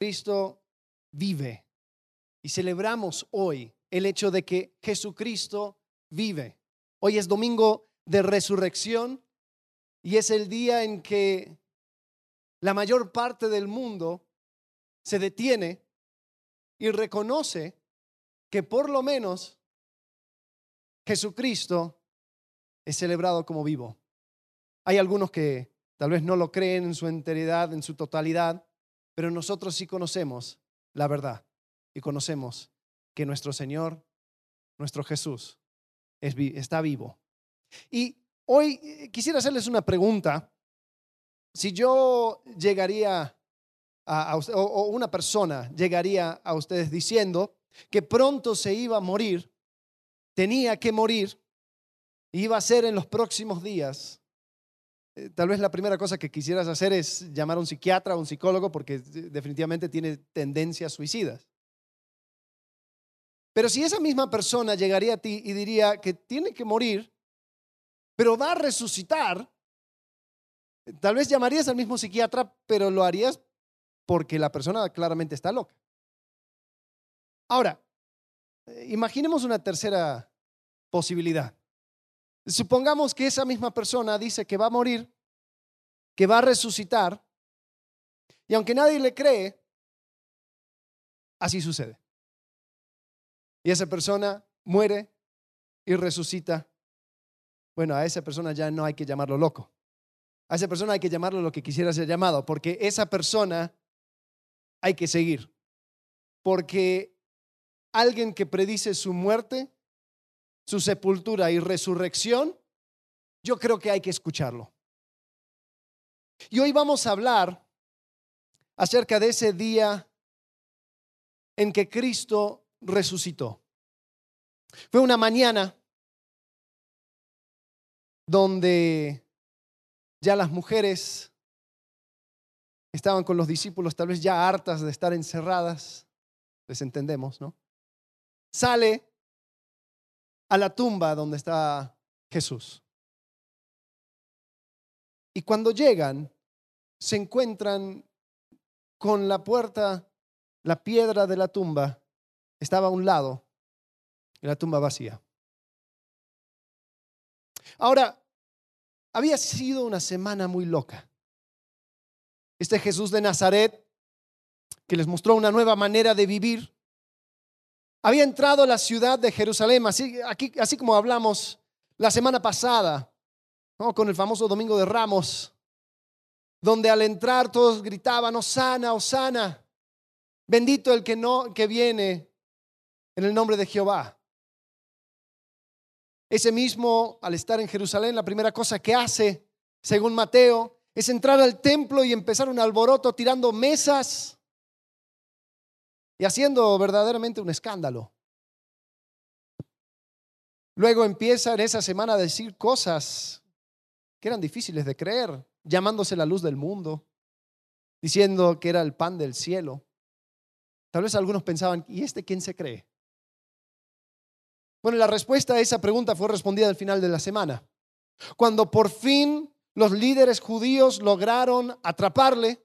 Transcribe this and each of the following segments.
Cristo vive. Y celebramos hoy el hecho de que Jesucristo vive. Hoy es domingo de resurrección y es el día en que la mayor parte del mundo se detiene y reconoce que por lo menos Jesucristo es celebrado como vivo. Hay algunos que tal vez no lo creen en su enteridad, en su totalidad, pero nosotros sí conocemos la verdad y conocemos que nuestro Señor, nuestro Jesús, está vivo. Y hoy eh, quisiera hacerles una pregunta. Si yo llegaría a, o una persona llegaría a ustedes diciendo que pronto se iba a morir, tenía que morir, iba a ser en los próximos días, eh, tal vez la primera cosa que quisieras hacer es llamar a un psiquiatra o un psicólogo porque definitivamente tiene tendencias suicidas. Pero si esa misma persona llegaría a ti y diría que tiene que morir, pero va a resucitar, tal vez llamarías al mismo psiquiatra, pero lo harías porque la persona claramente está loca. Ahora, eh, imaginemos una tercera posibilidad. Supongamos que esa misma persona dice que va a morir, que va a resucitar, y aunque nadie le cree, así sucede. Y esa persona muere y resucita. Bueno, a esa persona ya no hay que llamarlo loco. A esa persona hay que llamarlo lo que quisiera ser llamado, porque esa persona hay que seguir. Porque alguien que predice su muerte su sepultura y resurrección, yo creo que hay que escucharlo. Y hoy vamos a hablar acerca de ese día en que Cristo resucitó. Fue una mañana donde ya las mujeres estaban con los discípulos, tal vez ya hartas de estar encerradas, les entendemos, ¿no? Sale a la tumba donde está Jesús. Y cuando llegan, se encuentran con la puerta, la piedra de la tumba estaba a un lado y la tumba vacía. Ahora, había sido una semana muy loca. Este Jesús de Nazaret, que les mostró una nueva manera de vivir, había entrado a la ciudad de Jerusalén, así, como hablamos la semana pasada, con el famoso Domingo de Ramos, donde al entrar todos gritaban, Osana, Osana, bendito el que, no, que viene en el nombre de Jehová. Ese mismo, al estar en Jerusalén, la primera cosa que hace, según Mateo, es entrar al templo y empezar un alboroto tirando mesas y haciendo verdaderamente un escándalo. Luego empieza en esa semana a decir cosas que eran difíciles de creer, llamándose la luz del mundo, diciendo que era el pan del cielo. Tal vez algunos pensaban, ¿y este quién se cree? Bueno, la respuesta a esa pregunta fue respondida al final de la semana, cuando por fin los líderes judíos lograron atraparle,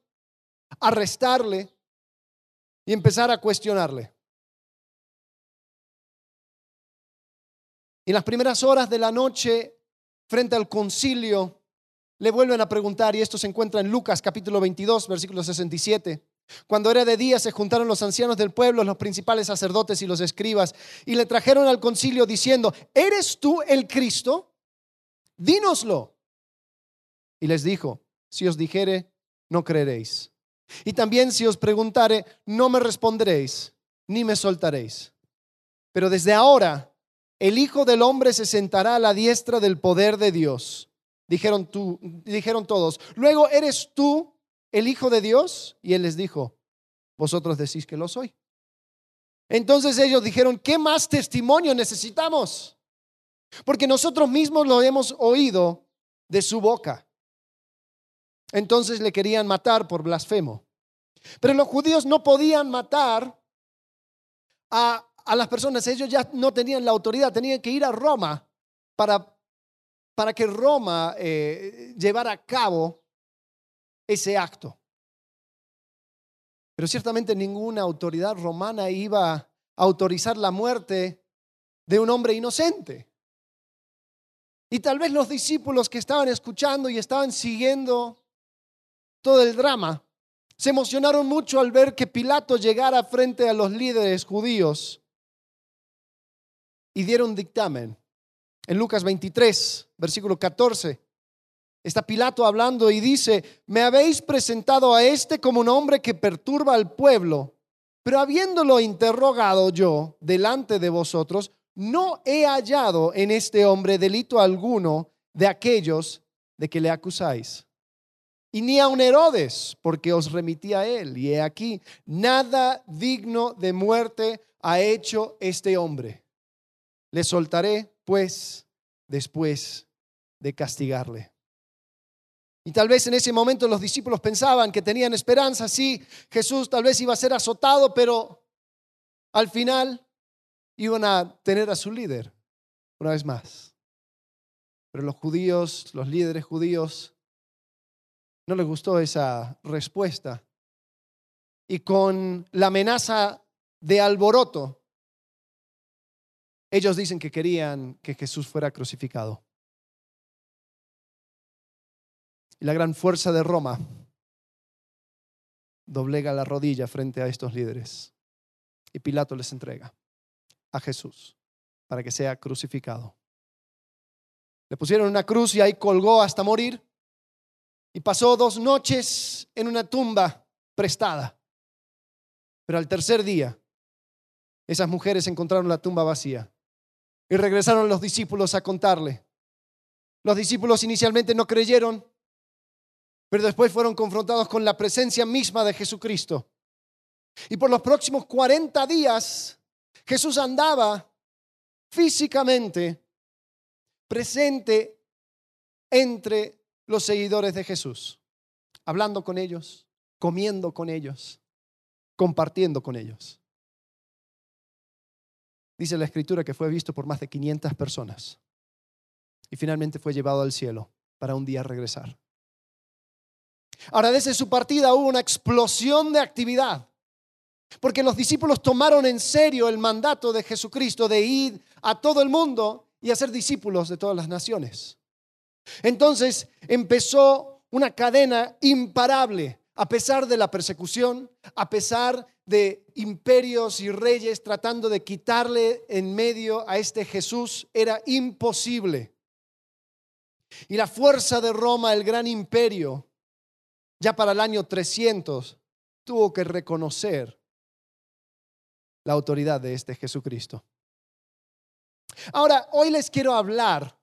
arrestarle y empezar a cuestionarle. Y las primeras horas de la noche, frente al concilio, le vuelven a preguntar, y esto se encuentra en Lucas capítulo 22, versículo 67. Cuando era de día se juntaron los ancianos del pueblo, los principales sacerdotes y los escribas, y le trajeron al concilio diciendo, ¿eres tú el Cristo? Dínoslo. Y les dijo, si os dijere, no creeréis. Y también si os preguntare, no me responderéis, ni me soltaréis. Pero desde ahora el Hijo del Hombre se sentará a la diestra del poder de Dios. Dijeron, tú, dijeron todos, luego eres tú el Hijo de Dios. Y él les dijo, vosotros decís que lo soy. Entonces ellos dijeron, ¿qué más testimonio necesitamos? Porque nosotros mismos lo hemos oído de su boca. Entonces le querían matar por blasfemo. Pero los judíos no podían matar a, las personas. Ellos ya no tenían la autoridad, tenían que ir a Roma para, para que Roma eh, llevara a cabo ese acto. Pero ciertamente ninguna autoridad romana iba a autorizar la muerte de un hombre inocente. Y tal vez los discípulos que estaban escuchando y estaban siguiendo todo el drama se emocionaron mucho al ver que Pilato llegara frente a los líderes judíos y dieron dictamen. En Lucas 23, versículo 14, está Pilato hablando y dice, me habéis presentado a este como un hombre que perturba al pueblo, pero habiéndolo interrogado yo delante de vosotros, no he hallado en este hombre delito alguno de aquellos de que le acusáis. Y ni a un Herodes, porque os remití a él. Y he aquí, nada digno de muerte ha hecho este hombre. Le soltaré, pues, después de castigarle. Y tal vez en ese momento los discípulos pensaban que tenían esperanza, sí, Jesús tal vez iba a ser azotado, pero al final iban a tener a su líder, una vez más. Pero los judíos, los líderes judíos, no les gustó esa respuesta. Y con la amenaza de alboroto, ellos dicen que querían que Jesús fuera crucificado. Y la gran fuerza de Roma doblega la rodilla frente a estos líderes. Y Pilato les entrega a Jesús para que sea crucificado. Le pusieron una cruz y ahí colgó hasta morir. Y pasó dos noches en una tumba prestada. Pero al tercer día, esas mujeres encontraron la tumba vacía. Y regresaron los discípulos a contarle. Los discípulos inicialmente no creyeron, pero después fueron confrontados con la presencia misma de Jesucristo. Y por los próximos 40 días Jesús andaba físicamente presente entre los seguidores de Jesús, hablando con ellos, comiendo con ellos, compartiendo con ellos. Dice la escritura que fue visto por más de 500 personas y finalmente fue llevado al cielo para un día regresar. Ahora, desde su partida hubo una explosión de actividad. Porque los discípulos tomaron en serio el mandato de Jesucristo de ir a todo el mundo y hacer discípulos de todas las naciones. Entonces empezó una cadena imparable, a pesar de la persecución, a pesar de imperios y reyes tratando de quitarle en medio a este Jesús, era imposible. Y la fuerza de Roma, el gran imperio, ya para el año 300, tuvo que reconocer la autoridad de este Jesucristo. Ahora, hoy les quiero hablar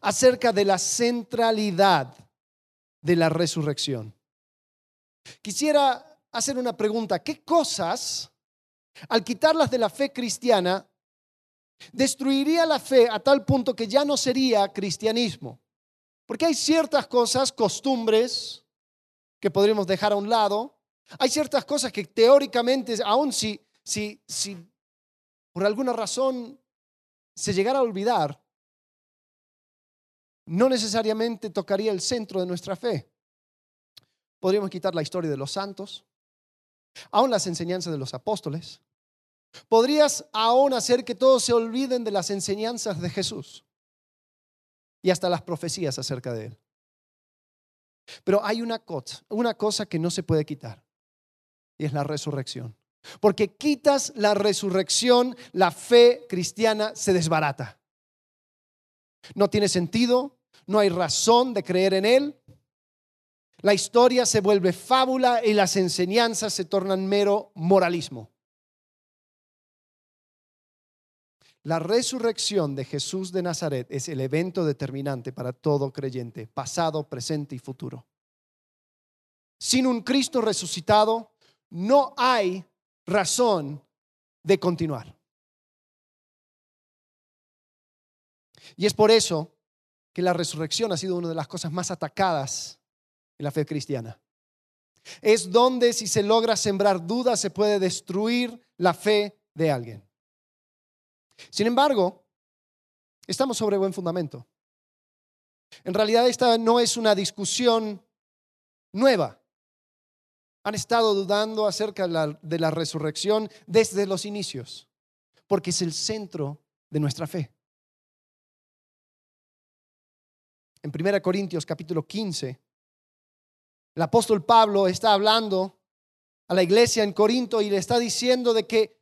acerca de la centralidad de la resurrección. Quisiera hacer una pregunta. ¿Qué cosas, al quitarlas de la fe cristiana, destruiría la fe a tal punto que ya no sería cristianismo? Porque hay ciertas cosas, costumbres, que podríamos dejar a un lado. Hay ciertas cosas que teóricamente, aun si si, si por alguna razón se llegara a olvidar, no necesariamente tocaría el centro de nuestra fe. Podríamos quitar la historia de los santos, aún las enseñanzas de los apóstoles. Podrías aún hacer que todos se olviden de las enseñanzas de Jesús y hasta las profecías acerca de Él. Pero hay una cosa, una cosa que no se puede quitar y es la resurrección. Porque quitas la resurrección, la fe cristiana se desbarata. No tiene sentido, no hay razón de creer en Él. La historia se vuelve fábula y las enseñanzas se tornan mero moralismo. La resurrección de Jesús de Nazaret es el evento determinante para todo creyente, pasado, presente y futuro. Sin un Cristo resucitado, no hay razón de continuar. Y es por eso que la resurrección ha sido una de las cosas más atacadas en la fe cristiana. Es donde si se logra sembrar dudas se puede destruir la fe de alguien. Sin embargo, estamos sobre buen fundamento. En realidad esta no es una discusión nueva. han estado dudando acerca de la, resurrección desde los inicios, porque es el centro de nuestra fe. En 1 Corintios capítulo 15, el apóstol Pablo está hablando a la iglesia en Corinto y le está diciendo de que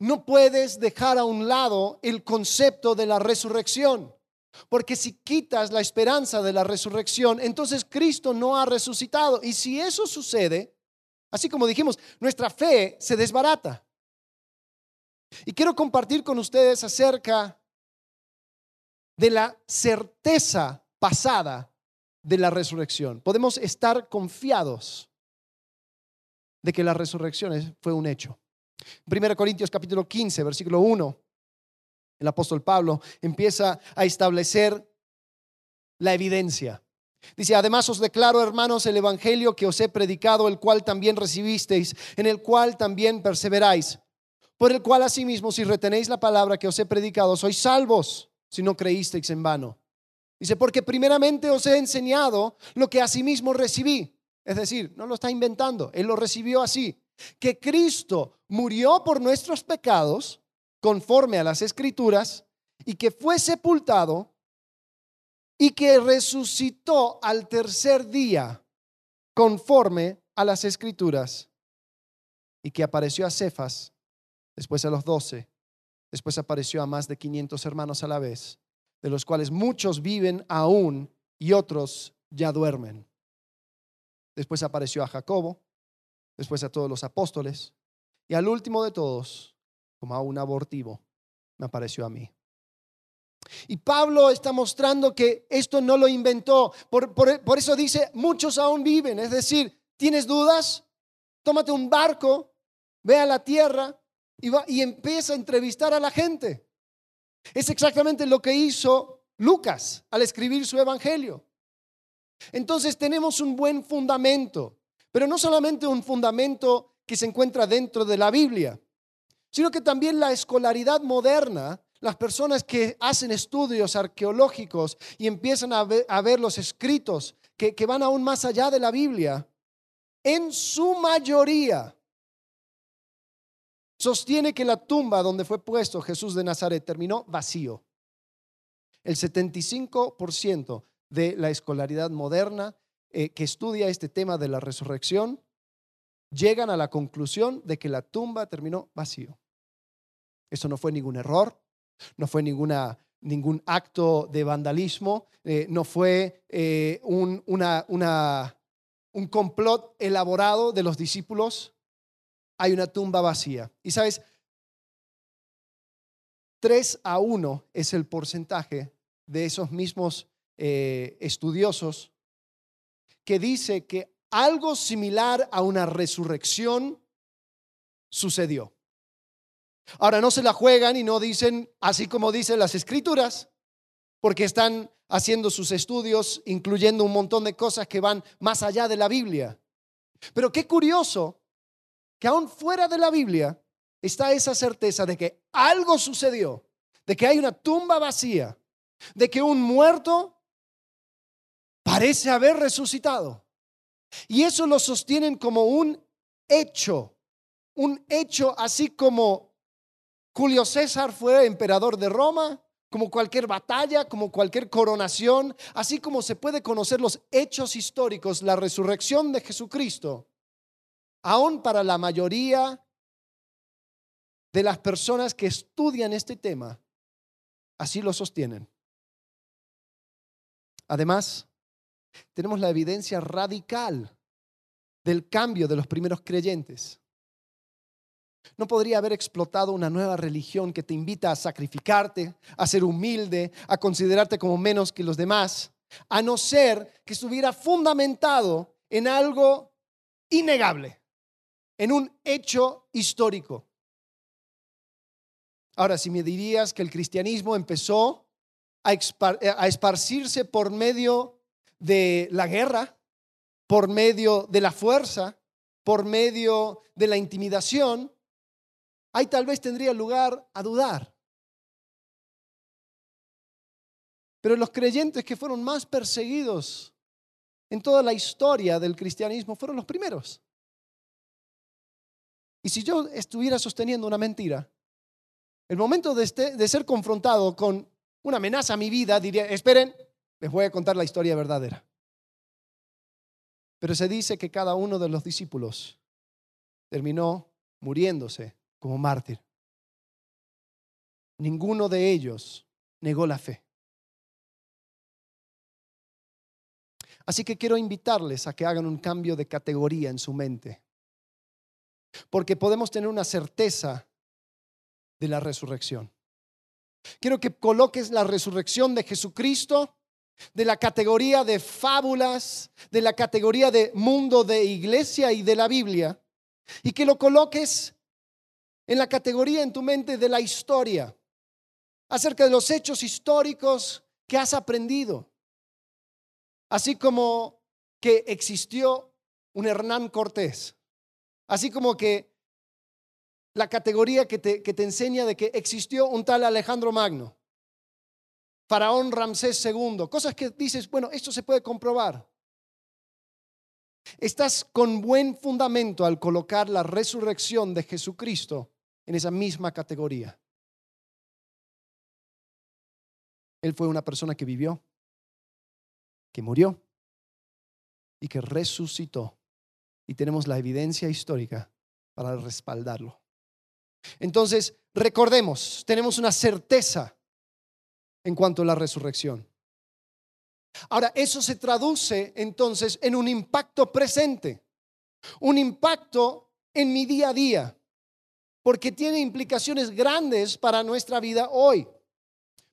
no puedes dejar a un lado el concepto de la resurrección. Porque si quitas la esperanza de la resurrección, entonces Cristo no ha resucitado. Y si eso sucede, así como dijimos, nuestra fe se desbarata. Y quiero compartir con ustedes acerca de la certeza pasada de la resurrección. Podemos estar confiados de que la resurrección fue un hecho. 1 Corintios capítulo 15, versículo 1, el apóstol Pablo empieza a establecer la evidencia. Dice, además os declaro, hermanos, el Evangelio que os he predicado, el cual también recibisteis, en el cual también perseveráis, por el cual asimismo, si retenéis la palabra que os he predicado, sois salvos, si no creísteis en vano. Dice, porque primeramente os he enseñado lo que asimismo recibí. Es decir, no lo está inventando, Él lo recibió así. Que Cristo murió por nuestros pecados, conforme a las escrituras, y que fue sepultado y que resucitó al tercer día, conforme a las escrituras, y que apareció a Cefas, después a los doce, después apareció a más de 500 hermanos a la vez de los cuales muchos viven aún y otros ya duermen. Después apareció a Jacobo, después a todos los apóstoles, y al último de todos, como a un abortivo, me apareció a mí. Y Pablo está mostrando que esto no lo inventó. Por, por, eso dice, muchos aún viven. Es decir, ¿tienes dudas? Tómate un barco, ve a la tierra y, empieza a entrevistar a la gente. Es exactamente lo que hizo Lucas al escribir su evangelio. Entonces tenemos un buen fundamento, pero no solamente un fundamento que se encuentra dentro de la Biblia, sino que también la escolaridad moderna, las personas que hacen estudios arqueológicos y empiezan a ver, los escritos que van aún más allá de la Biblia, en su mayoría sostiene que la tumba donde fue puesto Jesús de Nazaret terminó vacío. El 75% de la escolaridad moderna eh, que estudia este tema de la resurrección llegan a la conclusión de que la tumba terminó vacío. Eso no fue ningún error, no fue ninguna, ningún acto de vandalismo, eh, no fue eh, un, una, un complot elaborado de los discípulos, hay una tumba vacía. Y sabes, 3 a 1 es el porcentaje de esos mismos eh, estudiosos que dice que algo similar a una resurrección sucedió. Ahora no se la juegan y no dicen así como dicen las escrituras, porque están haciendo sus estudios, incluyendo un montón de cosas que van más allá de la Biblia. Pero qué curioso que aún fuera de la Biblia está esa certeza de que algo sucedió, de que hay una tumba vacía, de que un muerto parece haber resucitado. Y eso lo sostienen como un hecho, un hecho así como Julio César fue emperador de Roma, como cualquier batalla, como cualquier coronación, así como se puede conocer los hechos históricos, la resurrección de Jesucristo aún para la mayoría de las personas que estudian este tema, así lo sostienen. Además, tenemos la evidencia radical del cambio de los primeros creyentes. No podría haber explotado una nueva religión que te invita a sacrificarte, a ser humilde, a considerarte como menos que los demás, a no ser que estuviera fundamentado en algo innegable en un hecho histórico. Ahora, si me dirías que el cristianismo empezó a, esparcirse por medio de la guerra, por medio de la fuerza, por medio de la intimidación, ahí tal vez tendría lugar a dudar. Pero los creyentes que fueron más perseguidos en toda la historia del cristianismo fueron los primeros. Y si yo estuviera sosteniendo una mentira, el momento de, este, de ser confrontado con una amenaza a mi vida, diría, esperen, les voy a contar la historia verdadera. Pero se dice que cada uno de los discípulos terminó muriéndose como mártir. Ninguno de ellos negó la fe. Así que quiero invitarles a que hagan un cambio de categoría en su mente. Porque podemos tener una certeza de la resurrección. Quiero que coloques la resurrección de Jesucristo de la categoría de fábulas, de la categoría de mundo de iglesia y de la Biblia, y que lo coloques en la categoría en tu mente de la historia, acerca de los hechos históricos que has aprendido. Así como que existió un Hernán Cortés, así como que la categoría que te, que te enseña de que existió un tal Alejandro Magno, Faraón Ramsés II, cosas que dices, bueno, esto se puede comprobar. Estás con buen fundamento al colocar la resurrección de Jesucristo en esa misma categoría. Él fue una persona que vivió, que murió y que resucitó. Y tenemos la evidencia histórica para respaldarlo. Entonces, recordemos, tenemos una certeza en cuanto a la resurrección. Ahora, eso se traduce entonces en un impacto presente, un impacto en mi día a día, porque tiene implicaciones grandes para nuestra vida hoy.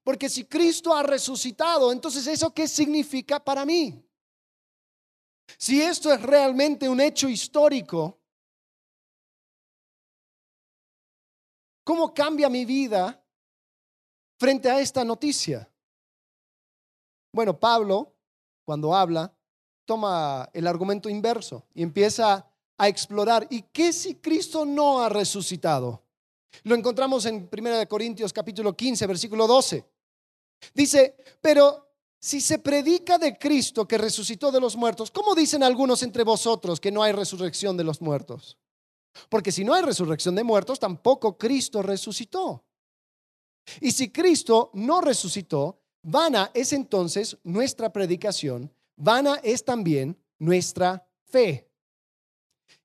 Porque si Cristo ha resucitado, entonces eso qué significa para mí? Si esto es realmente un hecho histórico, ¿cómo cambia mi vida frente a esta noticia? Bueno, Pablo, cuando habla, toma el argumento inverso y empieza a explorar. ¿Y qué si Cristo no ha resucitado? Lo encontramos en 1 Corintios capítulo 15, versículo 12. Dice, pero si se predica de Cristo que resucitó de los muertos, ¿cómo dicen algunos entre vosotros que no hay resurrección de los muertos? Porque si no hay resurrección de muertos, tampoco Cristo resucitó. Y si Cristo no resucitó, vana es entonces nuestra predicación, vana es también nuestra fe.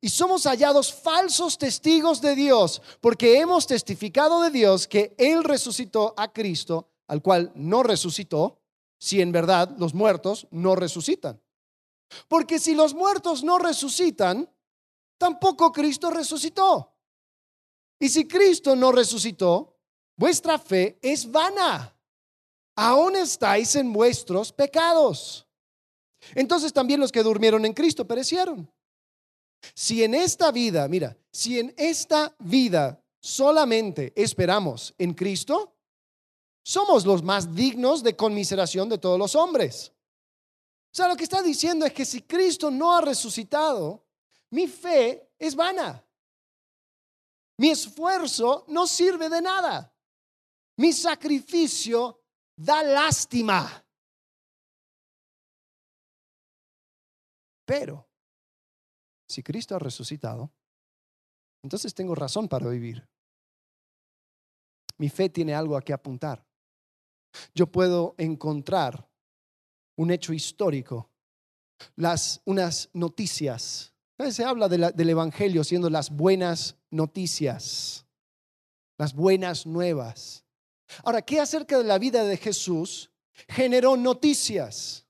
Y somos hallados falsos testigos de Dios, porque hemos testificado de Dios que Él resucitó a Cristo, al cual no resucitó, si en verdad los muertos no resucitan. Porque si los muertos no resucitan, tampoco Cristo resucitó. Y si Cristo no resucitó, vuestra fe es vana. Aún estáis en vuestros pecados. Entonces también los que durmieron en Cristo perecieron. Si en esta vida, mira, si en esta vida solamente esperamos en Cristo, somos los más dignos de conmiseración de todos los hombres. O sea, lo que está diciendo es que si Cristo no ha resucitado, mi fe es vana. Mi esfuerzo no sirve de nada. Mi sacrificio da lástima. Pero, si Cristo ha resucitado, entonces tengo razón para vivir. Mi fe tiene algo a que apuntar. Yo puedo encontrar un hecho histórico, las, unas noticias. Se habla del Evangelio siendo las buenas noticias, las buenas nuevas. Ahora, ¿qué acerca de la vida de Jesús generó noticias?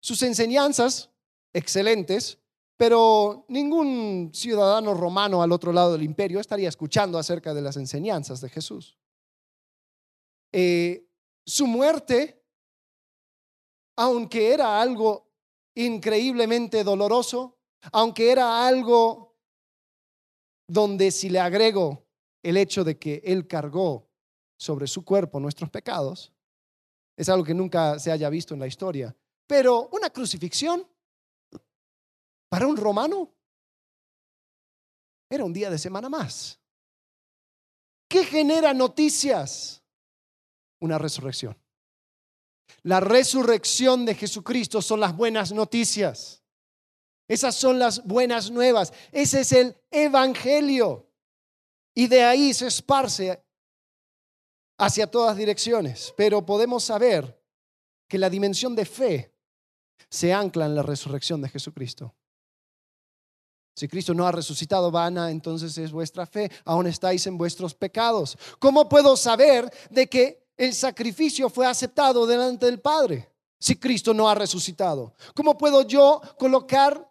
Sus enseñanzas, excelentes, pero ningún ciudadano romano al otro lado del imperio estaría escuchando acerca de las enseñanzas de Jesús. Eh, su muerte, aunque era algo increíblemente doloroso, aunque era algo donde si le agrego el hecho de que él cargó sobre su cuerpo nuestros pecados. Es algo que nunca se haya visto en la historia. Pero una crucifixión para un romano era un día de semana más. ¿Qué genera noticias? Una resurrección. La resurrección de Jesucristo son las buenas noticias. Esas son las buenas nuevas. Ese es el Evangelio. Y de ahí se esparce hacia todas direcciones. Pero podemos saber que la dimensión de fe se ancla en la resurrección de Jesucristo. Si Cristo no ha resucitado, vana, entonces es vuestra fe. Aún estáis en vuestros pecados. ¿Cómo puedo saber de que el sacrificio fue aceptado delante del Padre si Cristo no ha resucitado? ¿Cómo puedo yo colocar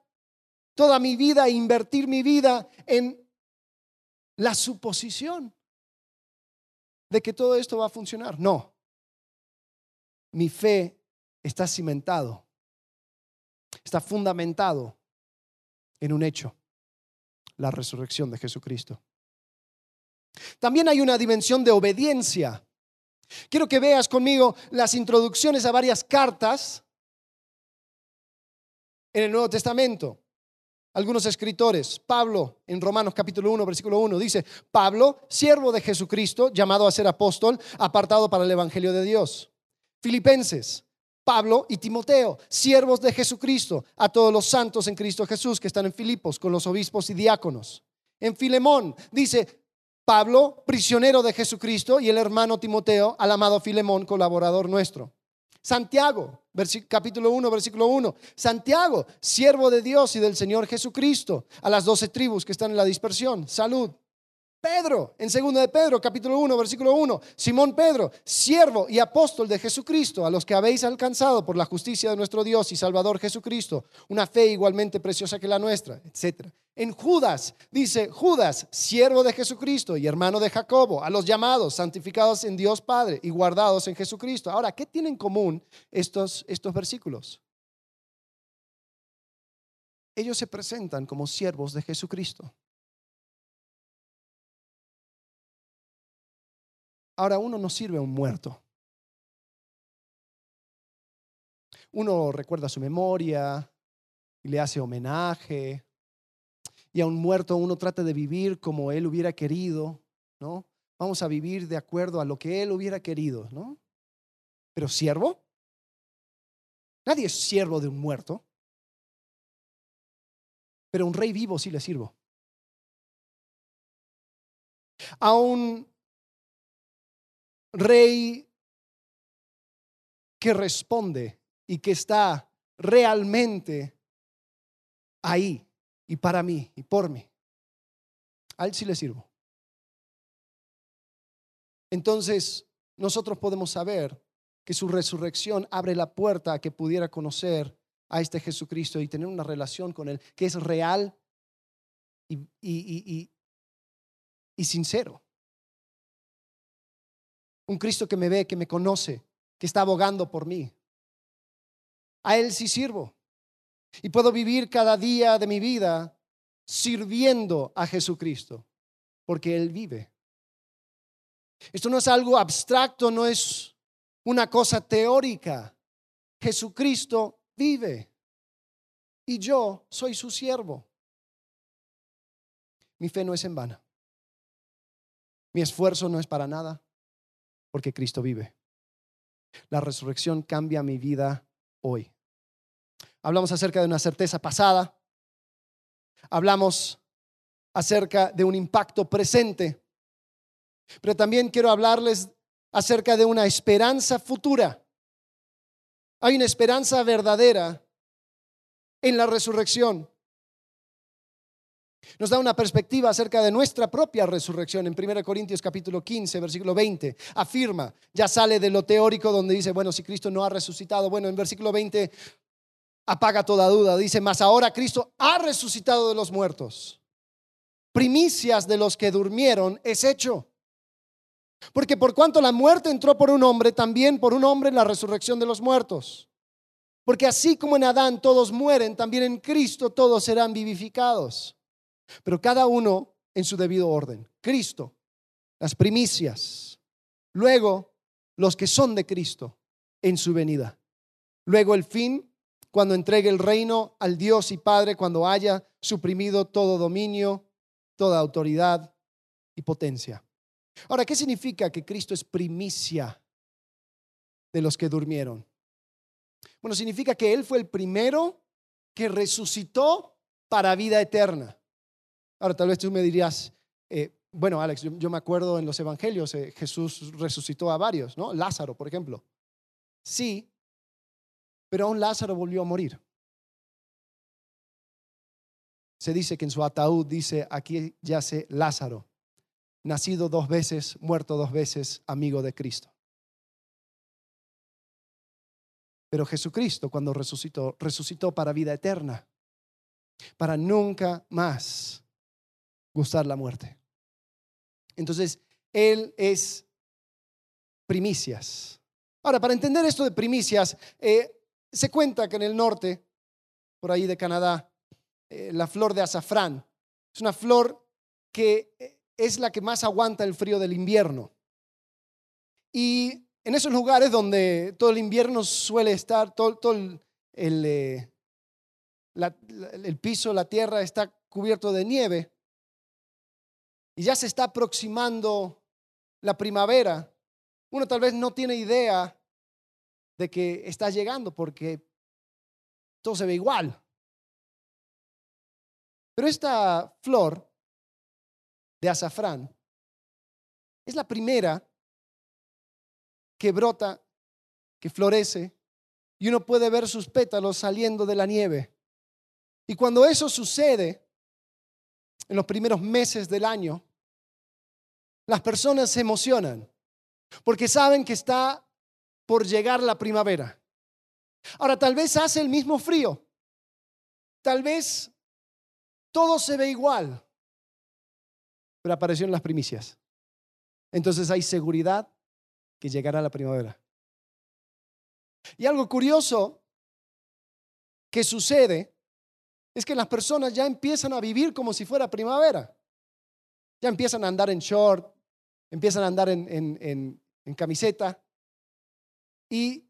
toda mi vida e invertir mi vida en la suposición de que todo esto va a funcionar? No. Mi fe está cimentado, está fundamentado en un hecho, la resurrección de Jesucristo. También hay una dimensión de obediencia. Quiero que veas conmigo las introducciones a varias cartas en el Nuevo Testamento. Algunos escritores, Pablo en Romanos capítulo 1, versículo 1, dice, Pablo, siervo de Jesucristo, llamado a ser apóstol, apartado para el Evangelio de Dios. Filipenses, Pablo y Timoteo, siervos de Jesucristo, a todos los santos en Cristo Jesús que están en Filipos con los obispos y diáconos. En Filemón dice Pablo, prisionero de Jesucristo, y el hermano Timoteo, al amado Filemón, colaborador nuestro. Santiago, capítulo 1, versículo 1. Santiago, siervo de Dios y del Señor Jesucristo, a las doce tribus que están en la dispersión. Salud. Pedro, en segundo de Pedro, capítulo 1, versículo 1, Simón Pedro, siervo y apóstol de Jesucristo, a los que habéis alcanzado por la justicia de nuestro Dios y Salvador Jesucristo, una fe igualmente preciosa que la nuestra, etc. En Judas, dice Judas, siervo de Jesucristo y hermano de Jacobo, a los llamados, santificados en Dios Padre y guardados en Jesucristo. Ahora, ¿qué tienen en común estos, estos versículos? Ellos se presentan como siervos de Jesucristo. Ahora uno no sirve a un muerto. Uno recuerda su memoria y le hace homenaje. Y a un muerto uno trata de vivir como él hubiera querido, ¿no? Vamos a vivir de acuerdo a lo que él hubiera querido, ¿no? Pero siervo, nadie es siervo de un muerto. Pero un rey vivo sí le sirvo. A un rey que responde y que está realmente ahí y para mí y por mí. A él sí le sirvo. Entonces, nosotros podemos saber que su resurrección abre la puerta a que pudiera conocer a este Jesucristo y tener una relación con Él que es real y, y, y, y sincero. Un Cristo que me ve, que me conoce, que está abogando por mí. A Él sí sirvo. Y puedo vivir cada día de mi vida sirviendo a Jesucristo, porque Él vive. Esto no es algo abstracto, no es una cosa teórica. Jesucristo vive y yo soy su siervo. Mi fe no es en vano. Mi esfuerzo no es para nada porque Cristo vive. La resurrección cambia mi vida hoy. Hablamos acerca de una certeza pasada. Hablamos acerca de un impacto presente. Pero también quiero hablarles acerca de una esperanza futura. Hay una esperanza verdadera en la resurrección nos da una perspectiva acerca de nuestra propia resurrección. En 1 Corintios capítulo 15, versículo 20, afirma, ya sale de lo teórico donde dice, bueno, si Cristo no ha resucitado, bueno, en versículo 20 apaga toda duda, dice, mas ahora Cristo ha resucitado de los muertos. Primicias de los que durmieron es hecho. Porque por cuanto la muerte entró por un hombre, también por un hombre la resurrección de los muertos. Porque así como en Adán todos mueren, también en Cristo todos serán vivificados. Pero cada uno en su debido orden. Cristo, las primicias. Luego, los que son de Cristo en su venida. Luego el fin, cuando entregue el reino al Dios y Padre, cuando haya suprimido todo dominio, toda autoridad y potencia. Ahora, ¿qué significa que Cristo es primicia de los que durmieron? Bueno, significa que Él fue el primero que resucitó para vida eterna. Ahora, tal vez tú me dirías, eh, bueno, Alex, yo, me acuerdo en los evangelios, eh, Jesús resucitó a varios, ¿no? Lázaro, por ejemplo. Sí, pero aún Lázaro volvió a morir. Se dice que en su ataúd dice, aquí yace Lázaro, nacido dos veces, muerto dos veces, amigo de Cristo. Pero Jesucristo cuando resucitó, resucitó para vida eterna, para nunca más gustar la muerte. Entonces, Él es primicias. Ahora, para entender esto de primicias, eh, se cuenta que en el norte, por ahí de Canadá, eh, la flor de azafrán es una flor que eh, es la que más aguanta el frío del invierno. Y en esos lugares donde todo el invierno suele estar, todo, el, el piso, la tierra está cubierto de nieve, y ya se está aproximando la primavera, uno tal vez no tiene idea de que está llegando porque todo se ve igual. Pero esta flor de azafrán es la primera que brota, que florece, y uno puede ver sus pétalos saliendo de la nieve. Y cuando eso sucede, en los primeros meses del año, las personas se emocionan porque saben que está por llegar la primavera. Ahora, tal vez hace el mismo frío, tal vez todo se ve igual, pero aparecieron las primicias. Entonces hay seguridad que llegará la primavera. Y algo curioso que sucede es que las personas ya empiezan a vivir como si fuera primavera. Ya empiezan a andar en short, empiezan a andar en, camiseta. Y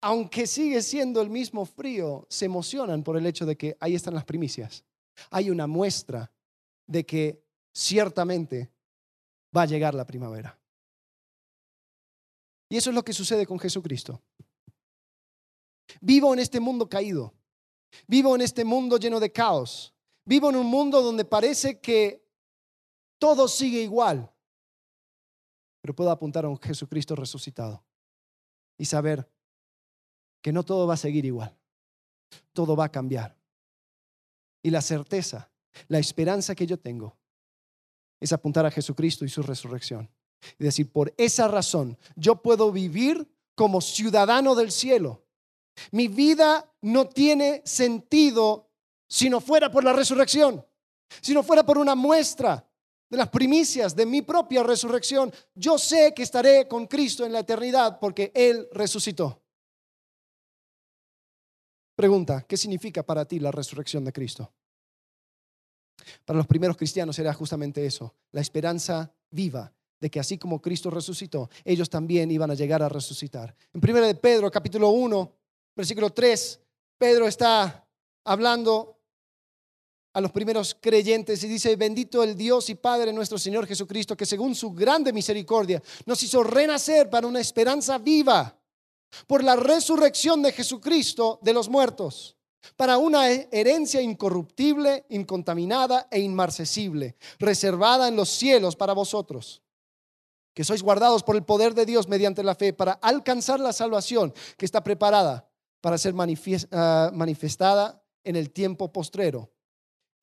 aunque sigue siendo el mismo frío, se emocionan por el hecho de que ahí están las primicias. Hay una muestra de que ciertamente va a llegar la primavera. Y eso es lo que sucede con Jesucristo. Vivo en este mundo caído. Vivo en este mundo lleno de caos. Vivo en un mundo donde parece que todo sigue igual. Pero puedo apuntar a un Jesucristo resucitado y saber que no todo va a seguir igual. Todo va a cambiar. Y la certeza, la esperanza que yo tengo es apuntar a Jesucristo y su resurrección. Y decir, por esa razón, yo puedo vivir como ciudadano del cielo mi vida no tiene sentido si no fuera por la resurrección, si no fuera por una muestra de las primicias de mi propia resurrección. Yo sé que estaré con Cristo en la eternidad porque Él resucitó. Pregunta, ¿qué significa para ti la resurrección de Cristo? Para los primeros cristianos era justamente eso, la esperanza viva de que así como Cristo resucitó, ellos también iban a llegar a resucitar. En 1 de Pedro, capítulo 1, versículo 3, Pedro está hablando a los primeros creyentes y dice, bendito el Dios y Padre nuestro Señor Jesucristo, que según su grande misericordia nos hizo renacer para una esperanza viva por la resurrección de Jesucristo de los muertos, para una herencia incorruptible, incontaminada e inmarcesible, reservada en los cielos para vosotros que sois guardados por el poder de Dios mediante la fe para alcanzar la salvación que está preparada para ser ah, manifestada en el tiempo postrero,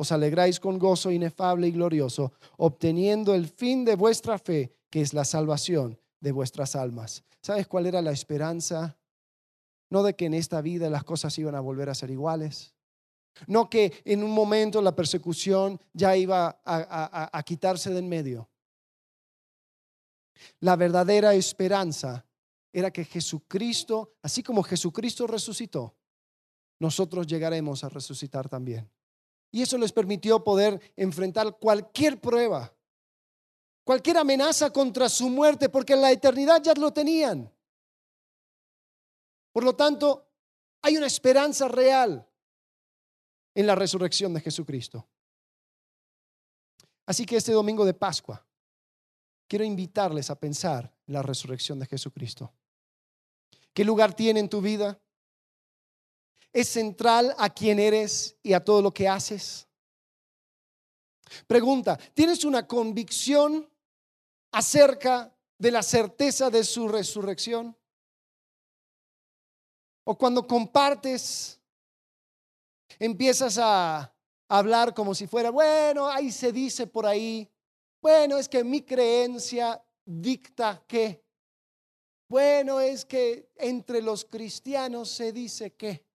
os alegráis con gozo inefable y glorioso, obteniendo el fin de vuestra fe, que es la salvación de vuestras almas. ¿Sabes cuál era la esperanza? No de que en esta vida las cosas iban a volver a ser iguales. No que en un momento la persecución ya iba a, a quitarse de en medio. La verdadera esperanza era que Jesucristo, así como Jesucristo resucitó, nosotros llegaremos a resucitar también. Y eso les permitió poder enfrentar cualquier prueba, cualquier amenaza contra su muerte, porque en la eternidad ya lo tenían. Por lo tanto, hay una esperanza real en la resurrección de Jesucristo. Así que este domingo de Pascua, quiero invitarles a pensar en la resurrección de Jesucristo. ¿Qué lugar tiene en tu vida? ¿Es central a quién eres y a todo lo que haces? Pregunta, ¿tienes una convicción acerca de la certeza de su resurrección? O cuando compartes, empiezas a hablar como si fuera, bueno, ahí se dice por ahí, bueno, es que mi creencia dicta que, bueno, es que entre los cristianos se dice que.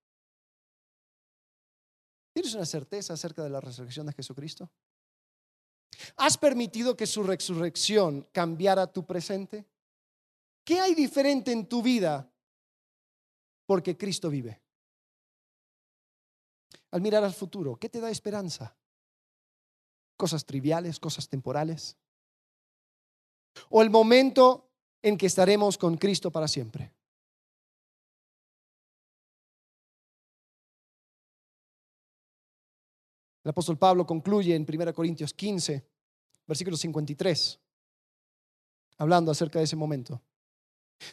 ¿Tienes una certeza acerca de la resurrección de Jesucristo? ¿Has permitido que su resurrección cambiara tu presente? ¿Qué hay diferente en tu vida porque Cristo vive? Al mirar al futuro, ¿qué te da esperanza? ¿Cosas triviales, cosas temporales? ¿O el momento en que estaremos con Cristo para siempre? El apóstol Pablo concluye en 1 Corintios 15, versículo 53, hablando acerca de ese momento.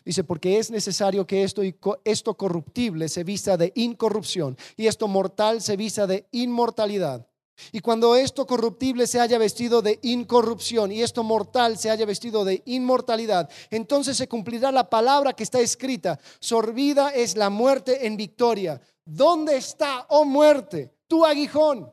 Dice, porque es necesario que esto, esto corruptible se vista de incorrupción y esto mortal se vista de inmortalidad. Y cuando esto corruptible se haya vestido de incorrupción y esto mortal se haya vestido de inmortalidad, entonces se cumplirá la palabra que está escrita, sorbida es la muerte en victoria. ¿Dónde está, oh muerte, tu aguijón?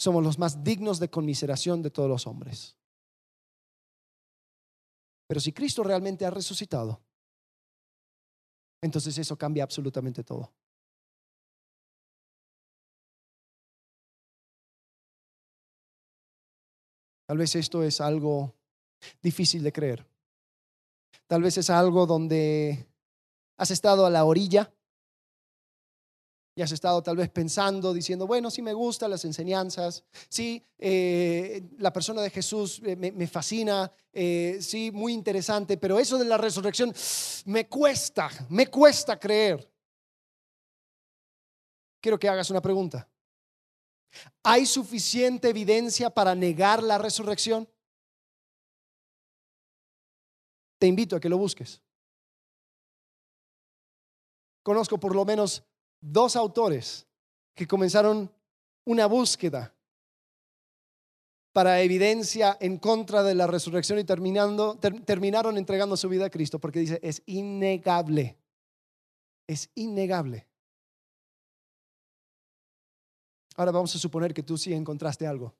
somos los más dignos de conmiseración de todos los hombres. Pero si Cristo realmente ha resucitado, entonces eso cambia absolutamente todo. Tal vez esto es algo difícil de creer. Tal vez es algo donde has estado a la orilla y has estado tal vez pensando, diciendo, bueno, sí me gustan las enseñanzas, sí, eh, la persona de Jesús eh, me, fascina, eh, sí, muy interesante, pero eso de la resurrección me cuesta, me cuesta creer. Quiero que hagas una pregunta. ¿Hay suficiente evidencia para negar la resurrección? Te invito a que lo busques. Conozco por lo menos dos autores que comenzaron una búsqueda para evidencia en contra de la resurrección y terminando, terminaron entregando su vida a Cristo porque dice, es innegable, es innegable. Ahora vamos a suponer que tú sí encontraste algo.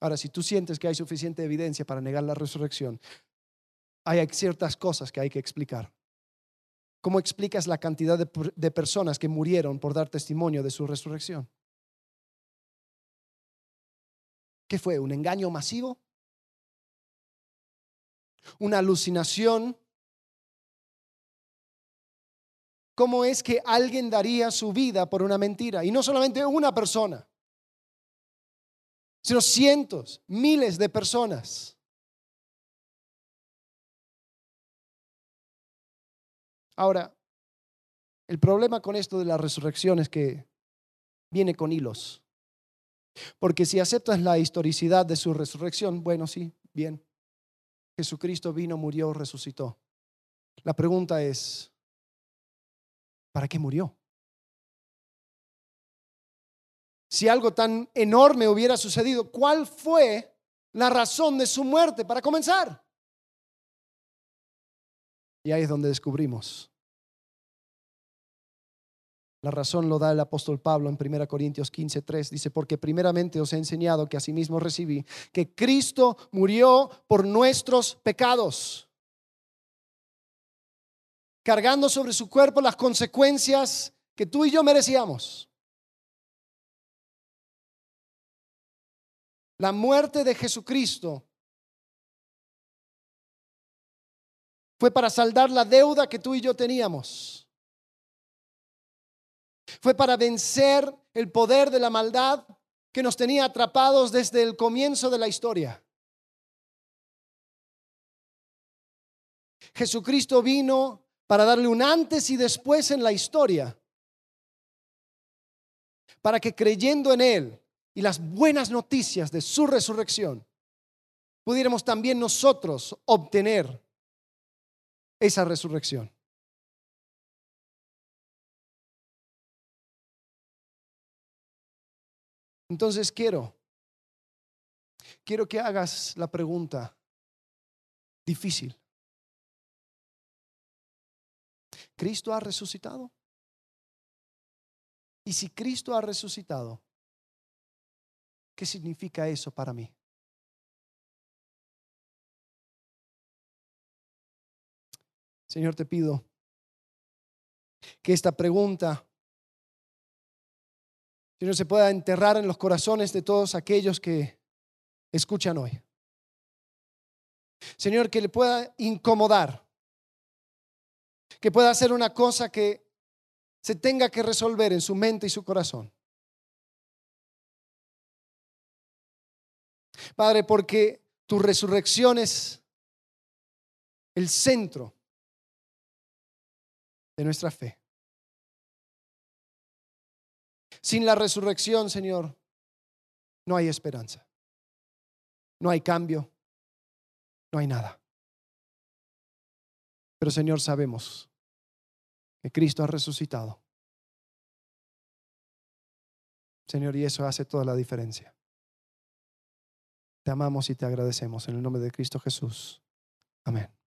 Ahora, si tú sientes que hay suficiente evidencia para negar la resurrección, hay ciertas cosas que hay que explicar. ¿Cómo explicas la cantidad de, personas que murieron por dar testimonio de su resurrección? ¿Qué fue? ¿Un engaño masivo? ¿Una alucinación? ¿Cómo es que alguien daría su vida por una mentira? Y no solamente una persona, sino cientos, miles de personas. Ahora, el problema con esto de la resurrección es que viene con hilos. Porque si aceptas la historicidad de su resurrección, bueno, sí, bien. Jesucristo vino, murió, resucitó. La pregunta es, ¿para qué murió? Si algo tan enorme hubiera sucedido, ¿cuál fue la razón de su muerte para comenzar? Y ahí es donde descubrimos La razón lo da el apóstol Pablo en 1 Corintios 15, 3. Dice, porque primeramente os he enseñado que asimismo recibí, que Cristo murió por nuestros pecados, cargando sobre su cuerpo las consecuencias que tú y yo merecíamos. La muerte de Jesucristo fue para saldar la deuda que tú y yo teníamos. Fue para vencer el poder de la maldad que nos tenía atrapados desde el comienzo de la historia. Jesucristo vino para darle un antes y después en la historia, para que creyendo en Él y las buenas noticias de su resurrección, pudiéramos también nosotros obtener esa resurrección. Entonces quiero, quiero que hagas la pregunta difícil. ¿Cristo ha resucitado? Y si Cristo ha resucitado, ¿qué significa eso para mí? Señor, te pido que esta pregunta Señor, se pueda enterrar en los corazones de todos aquellos que escuchan hoy. Señor, que le pueda incomodar, que pueda hacer una cosa que se tenga que resolver en su mente y su corazón. Padre, porque tu resurrección es el centro de nuestra fe. Sin la resurrección, Señor, no hay esperanza. No hay cambio. No hay nada. Pero Señor, sabemos que Cristo ha resucitado. Señor, y eso hace toda la diferencia. Te amamos y te agradecemos en el nombre de Cristo Jesús. Amén.